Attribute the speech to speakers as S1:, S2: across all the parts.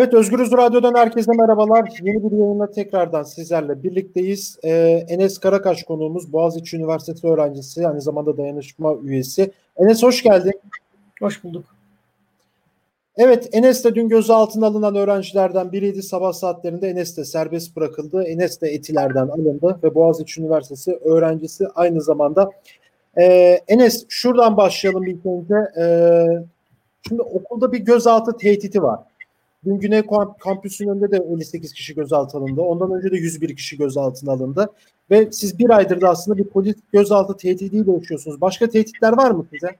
S1: Evet Özgürüz Radyo'dan herkese merhabalar. Yeni bir yayınla tekrardan sizlerle birlikteyiz. Ee, Enes Karakaş konuğumuz Boğaziçi Üniversitesi öğrencisi aynı zamanda dayanışma üyesi. Enes hoş geldin.
S2: Hoş bulduk.
S1: Evet Enes de dün gözaltına alınan öğrencilerden biriydi. Sabah saatlerinde Enes de serbest bırakıldı. Enes de etilerden alındı ve Boğaziçi Üniversitesi öğrencisi aynı zamanda. Ee, Enes şuradan başlayalım ilk önce. Ee, şimdi okulda bir gözaltı tehdidi var. Dün Güney Kampüsü'nün önünde de 58 kişi gözaltı alındı. Ondan önce de 101 kişi gözaltına alındı. Ve siz bir aydır da aslında bir polis gözaltı tehdidiyle yaşıyorsunuz. Başka tehditler var mı size?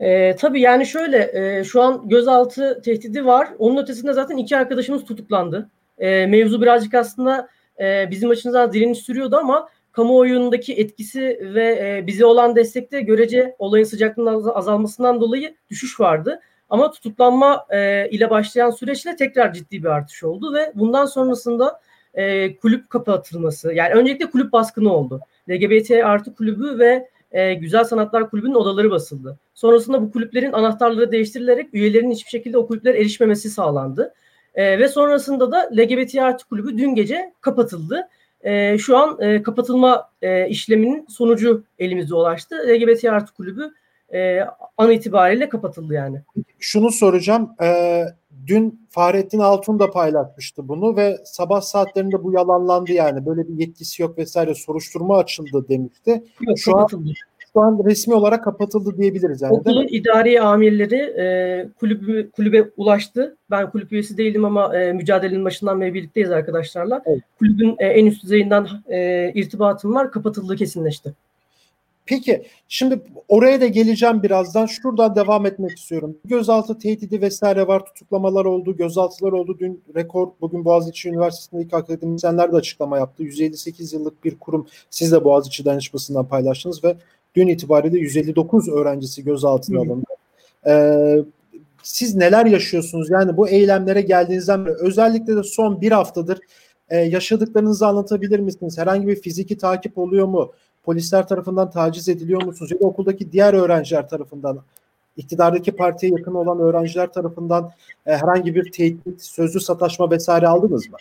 S2: E, tabii yani şöyle e, şu an gözaltı tehdidi var. Onun ötesinde zaten iki arkadaşımız tutuklandı. E, mevzu birazcık aslında e, bizim açımızdan direniş sürüyordu ama kamuoyundaki etkisi ve e, bize olan destekte görece olayın sıcaklığının azalmasından dolayı düşüş vardı. Ama tutuklanma e, ile başlayan süreçle tekrar ciddi bir artış oldu ve bundan sonrasında e, kulüp kapatılması yani öncelikle kulüp baskını oldu. LGBT artı kulübü ve e, Güzel Sanatlar Kulübü'nün odaları basıldı. Sonrasında bu kulüplerin anahtarları değiştirilerek üyelerin hiçbir şekilde o kulüplere erişmemesi sağlandı. E, ve sonrasında da LGBT artı kulübü dün gece kapatıldı. E, şu an e, kapatılma e, işleminin sonucu elimize ulaştı. LGBT artı kulübü e, an itibariyle kapatıldı yani.
S1: Şunu soracağım. E, dün Fahrettin Altun da paylaşmıştı bunu ve sabah saatlerinde bu yalanlandı yani. Böyle bir yetkisi yok vesaire soruşturma açıldı demişti.
S2: Yok, şu kapatıldı.
S1: An, şu an resmi olarak kapatıldı diyebiliriz yani.
S2: Okulun idari amirleri e, kulübü, kulübe ulaştı. Ben kulüp üyesi değilim ama e, mücadelenin başından beri birlikteyiz arkadaşlarla. Evet. Kulübün e, en üst düzeyinden e, irtibatım var. Kapatıldığı kesinleşti.
S1: Peki şimdi oraya da geleceğim birazdan. Şuradan devam etmek istiyorum. Gözaltı tehdidi vesaire var. Tutuklamalar oldu, gözaltılar oldu. Dün rekor bugün Boğaziçi Üniversitesi'ndeki akademisyenler de açıklama yaptı. 158 yıllık bir kurum siz de Boğaziçi danışmasından paylaştınız ve dün itibariyle 159 öğrencisi gözaltına alındı. Ee, siz neler yaşıyorsunuz? Yani bu eylemlere geldiğinizden beri özellikle de son bir haftadır e, yaşadıklarınızı anlatabilir misiniz? Herhangi bir fiziki takip oluyor mu? Polisler tarafından taciz ediliyor musunuz? Ya da okuldaki diğer öğrenciler tarafından, iktidardaki partiye yakın olan öğrenciler tarafından e, herhangi bir tehdit, sözlü sataşma vesaire aldınız mı?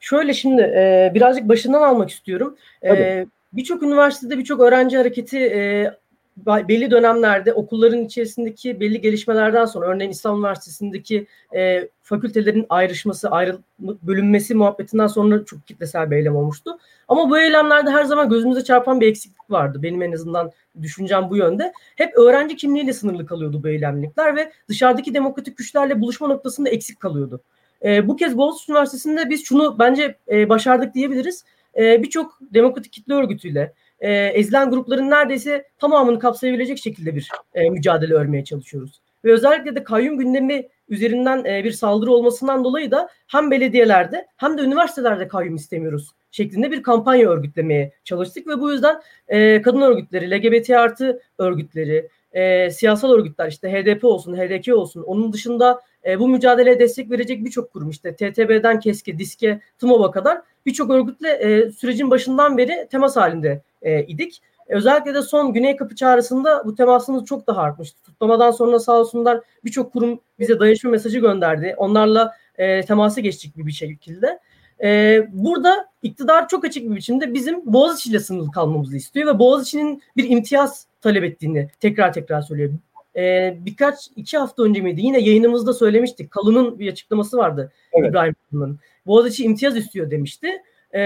S2: Şöyle şimdi e, birazcık başından almak istiyorum. E, birçok üniversitede birçok öğrenci hareketi e, belli dönemlerde okulların içerisindeki belli gelişmelerden sonra örneğin İstanbul Üniversitesi'ndeki e, fakültelerin ayrışması, ayrı bölünmesi muhabbetinden sonra çok kitlesel bir eylem olmuştu. Ama bu eylemlerde her zaman gözümüze çarpan bir eksiklik vardı. Benim en azından düşüncem bu yönde. Hep öğrenci kimliğiyle sınırlı kalıyordu bu eylemlikler ve dışarıdaki demokratik güçlerle buluşma noktasında eksik kalıyordu. E, bu kez Boğaziçi Üniversitesi'nde biz şunu bence e, başardık diyebiliriz. E, Birçok demokratik kitle örgütüyle, e, ezilen grupların neredeyse tamamını kapsayabilecek şekilde bir e, mücadele örmeye çalışıyoruz. Ve özellikle de kayyum gündemi üzerinden e, bir saldırı olmasından dolayı da hem belediyelerde hem de üniversitelerde kayyum istemiyoruz şeklinde bir kampanya örgütlemeye çalıştık ve bu yüzden e, kadın örgütleri, LGBT artı örgütleri, e, siyasal örgütler işte HDP olsun, HDK olsun onun dışında e, bu mücadeleye destek verecek birçok kurum işte TTB'den KESK'e, DİSK'e, TMOB'a kadar birçok örgütle e, sürecin başından beri temas halinde e, idik. Özellikle de son Güney Kapı çağrısında bu temasımız çok daha artmıştı. Tutlamadan sonra sağ olsunlar birçok kurum bize dayanışma mesajı gönderdi. Onlarla e, temasa geçtik bir, bir şekilde. E, burada iktidar çok açık bir biçimde bizim Boğaziçi ile sınırlı kalmamızı istiyor ve Boğaziçi'nin bir imtiyaz talep ettiğini tekrar tekrar söylüyor. E, birkaç iki hafta önce miydi yine yayınımızda söylemiştik. Kalın'ın bir açıklaması vardı evet. İbrahim Kalın'ın. Boğaziçi imtiyaz istiyor demişti. E,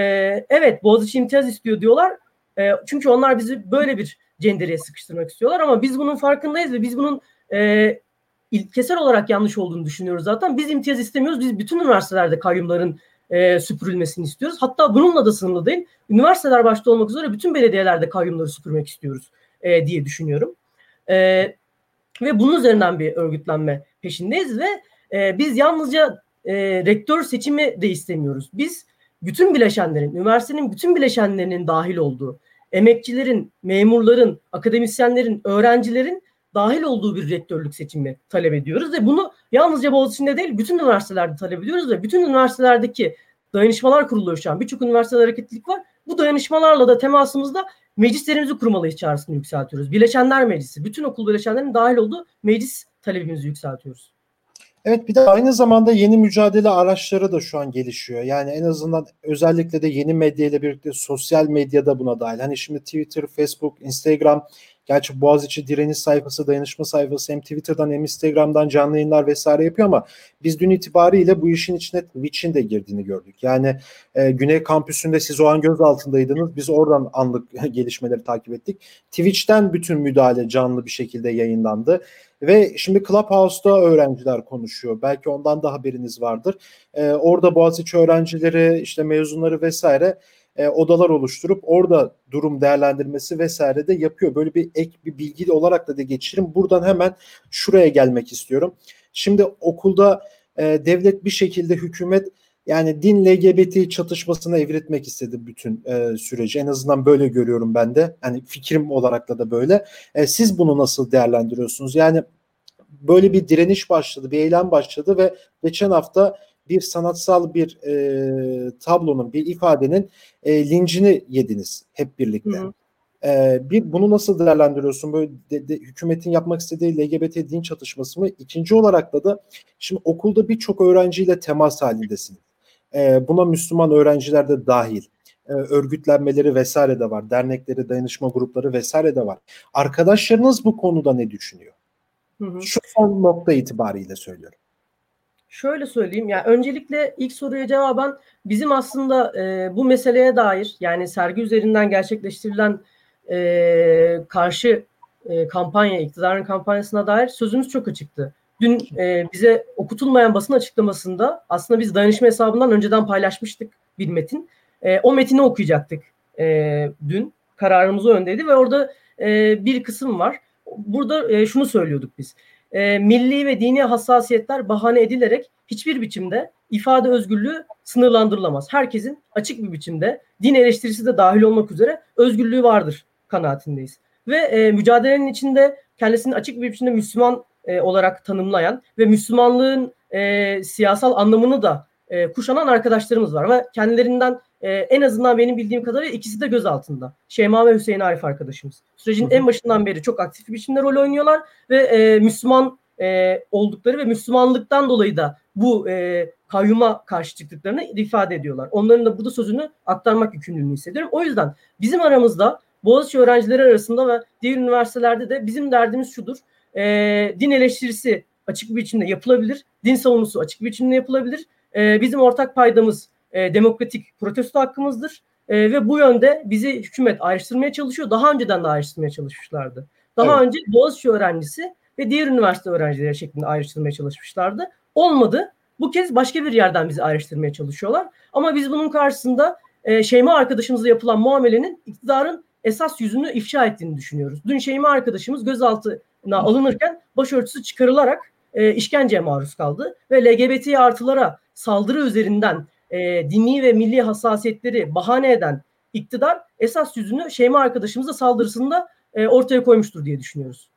S2: evet Boğaziçi imtiyaz istiyor diyorlar e, çünkü onlar bizi böyle bir cendereye sıkıştırmak istiyorlar ama biz bunun farkındayız ve biz bunun e, ilkesel olarak yanlış olduğunu düşünüyoruz zaten. Biz imtiyaz istemiyoruz. Biz bütün üniversitelerde kayyumların e, süpürülmesini istiyoruz. Hatta bununla da sınırlı değil. Üniversiteler başta olmak üzere bütün belediyelerde kayyumları süpürmek istiyoruz e, diye düşünüyorum. E, ve bunun üzerinden bir örgütlenme peşindeyiz ve e, biz yalnızca e, rektör seçimi de istemiyoruz. Biz bütün bileşenlerin, üniversitenin bütün bileşenlerinin dahil olduğu, emekçilerin, memurların, akademisyenlerin, öğrencilerin dahil olduğu bir rektörlük seçimi talep ediyoruz ve bunu yalnızca Boğaziçi'nde değil bütün üniversitelerde talep ediyoruz ve bütün üniversitelerdeki dayanışmalar kuruluyor şu an. Birçok üniversitede hareketlilik var. Bu dayanışmalarla da temasımızda meclislerimizi kurmalıyız çağrısını yükseltiyoruz. Bileşenler Meclisi, bütün okul bileşenlerinin dahil olduğu meclis talebimizi yükseltiyoruz.
S1: Evet bir de aynı zamanda yeni mücadele araçları da şu an gelişiyor. Yani en azından özellikle de yeni medya ile birlikte sosyal medyada buna dahil. Hani şimdi Twitter, Facebook, Instagram, gerçi Boğaziçi direniş sayfası, dayanışma sayfası hem Twitter'dan hem Instagram'dan canlı yayınlar vesaire yapıyor ama biz dün itibariyle bu işin içine Twitch'in de girdiğini gördük. Yani e, Güney Kampüsü'nde siz o an göz altındaydınız. Biz oradan anlık gelişmeleri takip ettik. Twitch'ten bütün müdahale canlı bir şekilde yayınlandı. Ve şimdi Clubhouse'da öğrenciler konuşuyor. Belki ondan da haberiniz vardır. Ee, orada Boğaziçi öğrencileri, işte mezunları vesaire e, odalar oluşturup orada durum değerlendirmesi vesaire de yapıyor. Böyle bir ek bir bilgi olarak da de geçirim. Buradan hemen şuraya gelmek istiyorum. Şimdi okulda e, devlet bir şekilde hükümet yani din LGBT çatışmasına evritmek istedi bütün e, süreci. En azından böyle görüyorum ben de. Yani fikrim olarak da da böyle. E, siz bunu nasıl değerlendiriyorsunuz? Yani böyle bir direniş başladı, bir eylem başladı ve geçen hafta bir sanatsal bir e, tablonun, bir ifadenin e, lincini yediniz hep birlikte. Hı hı. E, bir bunu nasıl değerlendiriyorsun? Böyle de, de, hükümetin yapmak istediği LGBT din çatışması mı? İkinci olarak da da şimdi okulda birçok öğrenciyle temas halindesiniz. E, buna Müslüman öğrenciler de dahil. E, örgütlenmeleri vesaire de var. Dernekleri, dayanışma grupları vesaire de var. Arkadaşlarınız bu konuda ne düşünüyor? Hı hı. Şu son nokta itibariyle söylüyorum.
S2: Şöyle söyleyeyim ya yani öncelikle ilk soruya cevaben bizim aslında e, bu meseleye dair yani sergi üzerinden gerçekleştirilen e, karşı e, kampanya, iktidarın kampanyasına dair sözümüz çok açıktı. Dün e, bize okutulmayan basın açıklamasında aslında biz dayanışma hesabından önceden paylaşmıştık bir metin. E, o metini okuyacaktık e, dün. Kararımız o öndeydi ve orada e, bir kısım var. Burada e, şunu söylüyorduk biz. E, milli ve dini hassasiyetler bahane edilerek hiçbir biçimde ifade özgürlüğü sınırlandırılamaz. Herkesin açık bir biçimde din eleştirisi de dahil olmak üzere özgürlüğü vardır kanaatindeyiz. Ve e, mücadelenin içinde kendisini açık bir biçimde Müslüman e, olarak tanımlayan ve Müslümanlığın e, siyasal anlamını da e, kuşanan arkadaşlarımız var. Ve kendilerinden e, en azından benim bildiğim kadarıyla ikisi de göz altında. Şeyma ve Hüseyin Arif arkadaşımız. Sürecin en başından beri çok aktif bir biçimde rol oynuyorlar ve e, Müslüman e, oldukları ve Müslümanlıktan dolayı da bu e, kayyuma karşı çıktıklarını ifade ediyorlar. Onların da burada sözünü aktarmak yükümlülüğünü hissediyorum. O yüzden bizim aramızda Boğaziçi öğrencileri arasında ve diğer üniversitelerde de bizim derdimiz şudur. E, din eleştirisi açık bir biçimde yapılabilir. Din savunusu açık bir biçimde yapılabilir. E, bizim ortak paydamız e, demokratik protesto hakkımızdır. E, ve bu yönde bizi hükümet ayrıştırmaya çalışıyor. Daha önceden de ayrıştırmaya çalışmışlardı. Daha evet. önce Boğaziçi öğrencisi ve diğer üniversite öğrencileri şeklinde ayrıştırmaya çalışmışlardı. Olmadı. Bu kez başka bir yerden bizi ayrıştırmaya çalışıyorlar. Ama biz bunun karşısında e, Şeyma arkadaşımızla yapılan muamelenin iktidarın esas yüzünü ifşa ettiğini düşünüyoruz. Dün Şeyma arkadaşımız gözaltına alınırken başörtüsü çıkarılarak e, işkenceye maruz kaldı ve LGBT artılara saldırı üzerinden e, dini ve milli hassasiyetleri bahane eden iktidar esas yüzünü Şeyma arkadaşımıza saldırısında e, ortaya koymuştur diye düşünüyoruz.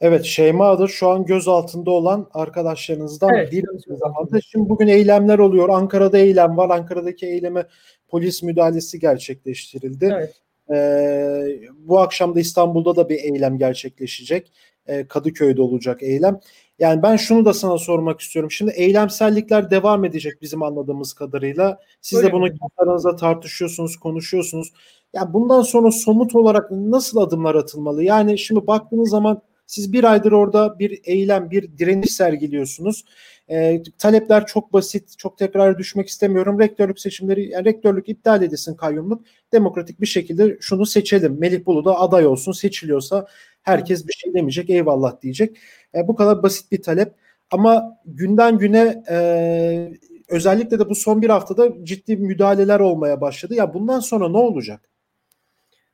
S1: Evet Şeyma adı şu an göz altında olan arkadaşlarınızdan evet, bir zamanda. Şimdi bugün eylemler oluyor. Ankara'da eylem var. Ankara'daki eyleme polis müdahalesi gerçekleştirildi. Evet. Ee, bu akşam da İstanbul'da da bir eylem gerçekleşecek. Ee, Kadıköy'de olacak eylem. Yani ben şunu da sana sormak istiyorum. Şimdi eylemsellikler devam edecek bizim anladığımız kadarıyla. Siz Öyle de bunu aranızda tartışıyorsunuz, konuşuyorsunuz. Yani bundan sonra somut olarak nasıl adımlar atılmalı? Yani şimdi baktığınız zaman siz bir aydır orada bir eylem, bir direniş sergiliyorsunuz. E, talepler çok basit, çok tekrar düşmek istemiyorum. Rektörlük seçimleri, yani rektörlük iptal edilsin kayyumluk. Demokratik bir şekilde şunu seçelim. Melih Bulu da aday olsun, seçiliyorsa herkes bir şey demeyecek, eyvallah diyecek. E, bu kadar basit bir talep. Ama günden güne e, özellikle de bu son bir haftada ciddi müdahaleler olmaya başladı. Ya bundan sonra ne olacak?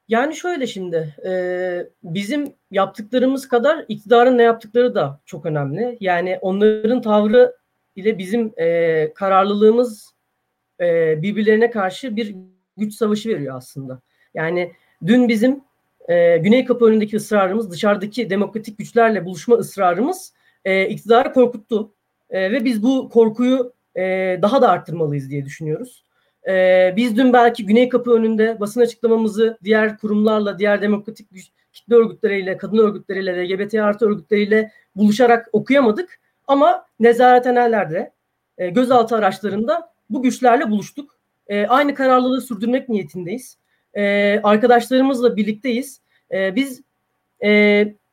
S2: Yani şöyle şimdi e, bizim yaptıklarımız kadar iktidarın ne yaptıkları da çok önemli. Yani onların tavrı ile bizim e, kararlılığımız e, birbirlerine karşı bir güç savaşı veriyor aslında. Yani dün bizim e, Güney Kapı önündeki ısrarımız, dışarıdaki demokratik güçlerle buluşma ısrarımız e, iktidarı korkuttu. E, ve biz bu korkuyu e, daha da arttırmalıyız diye düşünüyoruz. E, biz dün belki Güney Kapı önünde basın açıklamamızı diğer kurumlarla, diğer demokratik kitle örgütleriyle, kadın örgütleriyle, LGBT artı örgütleriyle buluşarak okuyamadık. Ama nezarethanelerde, e, gözaltı araçlarında bu güçlerle buluştuk. E, aynı kararlılığı sürdürmek niyetindeyiz. E, arkadaşlarımızla birlikteyiz. E, biz e,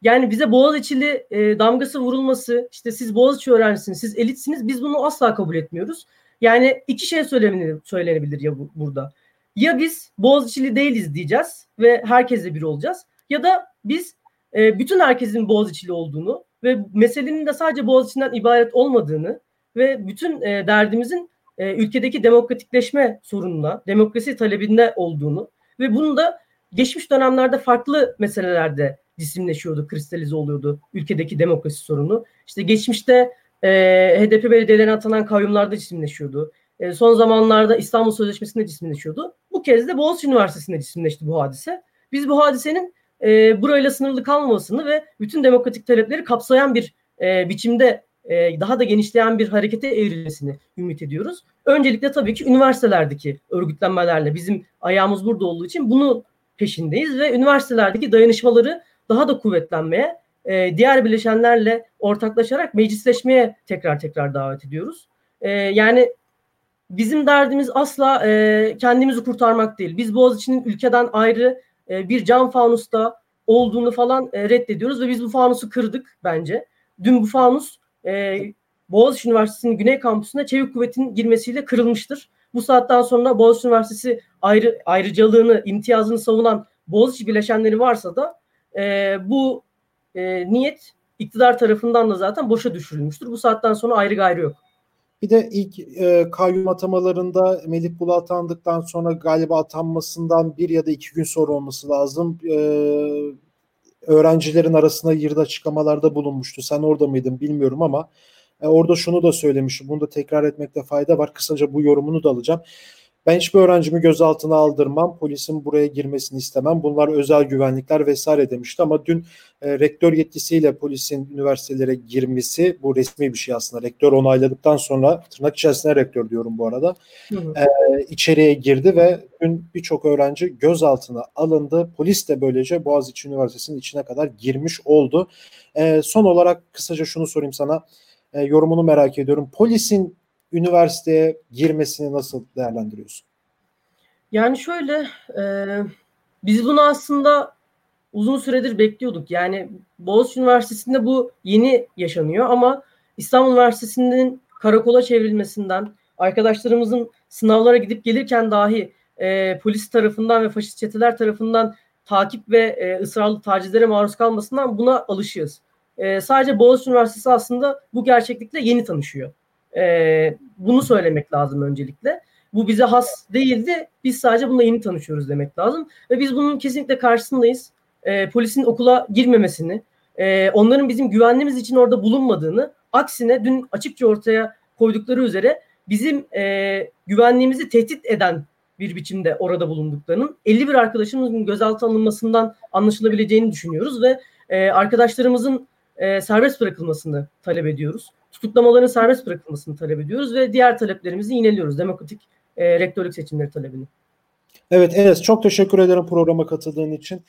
S2: yani bize Boğaziçi'li e, damgası vurulması, işte siz Boğaziçi öğrencisiniz, siz elitsiniz, biz bunu asla kabul etmiyoruz. Yani iki şey söylenebilir, söylenebilir ya bu, burada. Ya biz Boğaziçi'li değiliz diyeceğiz ve herkesle bir olacağız. Ya da biz e, bütün herkesin Boğaziçi'li olduğunu ve meselenin de sadece Boğaziçi'nden ibaret olmadığını ve bütün e, derdimizin e, ülkedeki demokratikleşme sorununa, demokrasi talebinde olduğunu ve bunu da geçmiş dönemlerde farklı meselelerde cisimleşiyordu, kristalize oluyordu ülkedeki demokrasi sorunu. İşte geçmişte e, HDP belediyelerine atanan kayyumlarda cisimleşiyordu. E, son zamanlarda İstanbul Sözleşmesi'nde cisimleşiyordu. Bu kez de Boğaziçi Üniversitesi'nde cisimleşti bu hadise. Biz bu hadisenin e, burayla sınırlı kalmamasını ve bütün demokratik talepleri kapsayan bir e, biçimde e, daha da genişleyen bir harekete evrilmesini ümit ediyoruz. Öncelikle tabii ki üniversitelerdeki örgütlenmelerle bizim ayağımız burada olduğu için bunu peşindeyiz ve üniversitelerdeki dayanışmaları daha da kuvvetlenmeye, e, diğer bileşenlerle ortaklaşarak meclisleşmeye tekrar tekrar davet ediyoruz. E, yani bizim derdimiz asla e, kendimizi kurtarmak değil. Biz Boğaziçi'nin ülkeden ayrı e, bir cam fanusta olduğunu falan e, reddediyoruz ve biz bu fanusu kırdık bence. Dün bu fanus e, Boğaziçi Üniversitesi'nin Güney Kampüsü'ne çevik kuvvetin girmesiyle kırılmıştır. Bu saatten sonra Boğaziçi Üniversitesi ayrı ayrıcalığını, imtiyazını savunan Boğaziçi bileşenleri varsa da e, bu e, niyet iktidar tarafından da zaten boşa düşürülmüştür. Bu saatten sonra ayrı gayrı yok.
S1: Bir de ilk e, kayyum atamalarında Melih Bulu atandıktan sonra galiba atanmasından bir ya da iki gün sonra olması lazım. E, öğrencilerin arasında yırda açıklamalarda bulunmuştu. Sen orada mıydın bilmiyorum ama e, orada şunu da söylemiş. Bunu da tekrar etmekte fayda var. Kısaca bu yorumunu da alacağım. Ben hiçbir öğrencimi gözaltına aldırmam, polisin buraya girmesini istemem. Bunlar özel güvenlikler vesaire demişti ama dün e, rektör yetkisiyle polisin üniversitelere girmesi bu resmi bir şey aslında. Rektör onayladıktan sonra tırnak içerisinde rektör diyorum bu arada. E, içeriye girdi ve dün birçok öğrenci gözaltına alındı. Polis de böylece Boğaziçi Üniversitesi'nin içine kadar girmiş oldu. E, son olarak kısaca şunu sorayım sana. E, yorumunu merak ediyorum. Polisin üniversiteye girmesini nasıl değerlendiriyorsun?
S2: Yani şöyle e, biz bunu aslında uzun süredir bekliyorduk. Yani Boğaziçi Üniversitesi'nde bu yeni yaşanıyor ama İstanbul Üniversitesi'nin karakola çevrilmesinden, arkadaşlarımızın sınavlara gidip gelirken dahi e, polis tarafından ve faşist çeteler tarafından takip ve e, ısrarlı tacizlere maruz kalmasından buna alışığız. E, sadece Boğaziçi Üniversitesi aslında bu gerçeklikle yeni tanışıyor. E, bunu söylemek lazım öncelikle. Bu bize has değildi. Biz sadece bununla yeni tanışıyoruz demek lazım. Ve biz bunun kesinlikle karşısındayız. E, polisin okula girmemesini, e, onların bizim güvenliğimiz için orada bulunmadığını, aksine dün açıkça ortaya koydukları üzere bizim e, güvenliğimizi tehdit eden bir biçimde orada bulunduklarının 51 arkadaşımızın gözaltı alınmasından anlaşılabileceğini düşünüyoruz ve e, arkadaşlarımızın e, serbest bırakılmasını talep ediyoruz tutuklamaların serbest bırakılmasını talep ediyoruz ve diğer taleplerimizi yineliyoruz. Demokratik e, rektörlük seçimleri talebini.
S1: Evet Enes çok teşekkür ederim programa katıldığın için.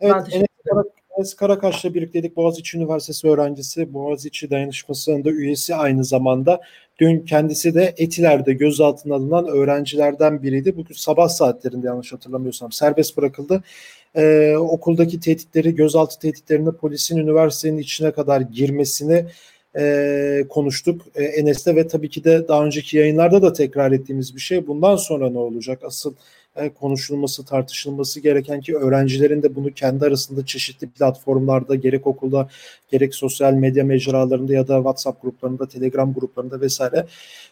S1: Evet Enes, Karak, Enes Karakaş'la birlikteydik. Boğaziçi Üniversitesi öğrencisi, Boğaziçi Dayanışması'nın da üyesi aynı zamanda. Dün kendisi de Etiler'de gözaltına alınan öğrencilerden biriydi. Bugün sabah saatlerinde yanlış hatırlamıyorsam serbest bırakıldı. Ee, okuldaki tehditleri, gözaltı tehditlerini polisin üniversitenin içine kadar girmesini e, konuştuk e, Enes'te ve tabii ki de daha önceki yayınlarda da tekrar ettiğimiz bir şey. Bundan sonra ne olacak? Asıl e, konuşulması, tartışılması gereken ki öğrencilerin de bunu kendi arasında çeşitli platformlarda gerek okulda gerek sosyal medya mecralarında ya da WhatsApp gruplarında, Telegram gruplarında vesaire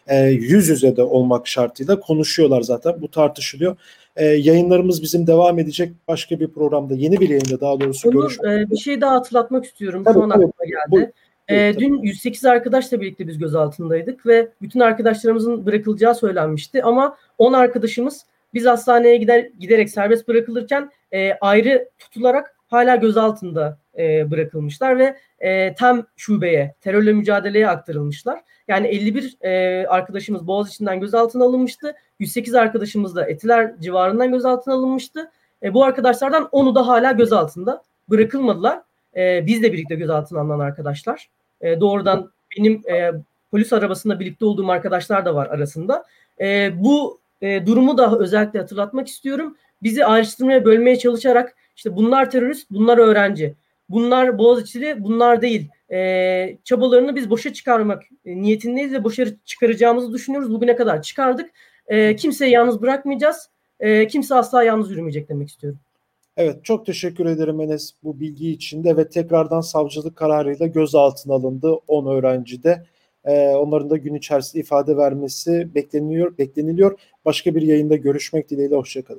S1: e, yüz yüze de olmak şartıyla konuşuyorlar zaten. Bu tartışılıyor. E, yayınlarımız bizim devam edecek başka bir programda, yeni bir yayında daha doğrusu
S2: Onur, görüşmek. E, bir şey daha hatırlatmak istiyorum. Tabii, an aklıma geldi. E, dün 108 arkadaşla birlikte biz gözaltındaydık ve bütün arkadaşlarımızın bırakılacağı söylenmişti ama 10 arkadaşımız biz hastaneye gider giderek serbest bırakılırken e, ayrı tutularak hala gözaltında e, bırakılmışlar ve e, TEM şubeye, terörle mücadeleye aktarılmışlar. Yani 51 e, arkadaşımız Boğaziçi'nden gözaltına alınmıştı. 108 arkadaşımız da Etiler civarından gözaltına alınmıştı. E, bu arkadaşlardan 10'u da hala gözaltında bırakılmadılar. E, biz de birlikte gözaltına alınan arkadaşlar. E, doğrudan benim e, polis arabasında birlikte olduğum arkadaşlar da var arasında. E, bu e, durumu da özellikle hatırlatmak istiyorum. Bizi ayrıştırmaya bölmeye çalışarak işte bunlar terörist, bunlar öğrenci, bunlar Boğaziçi'li, bunlar değil. E, çabalarını biz boşa çıkarmak e, niyetindeyiz ve boşa çıkaracağımızı düşünüyoruz. Bugüne kadar çıkardık. E, kimseyi yalnız bırakmayacağız. E, kimse asla yalnız yürümeyecek demek istiyorum.
S1: Evet çok teşekkür ederim Enes bu bilgi için de ve tekrardan savcılık kararıyla gözaltına alındı 10 öğrenci de. Ee, onların da gün içerisinde ifade vermesi bekleniyor, bekleniliyor. Başka bir yayında görüşmek dileğiyle hoşçakalın.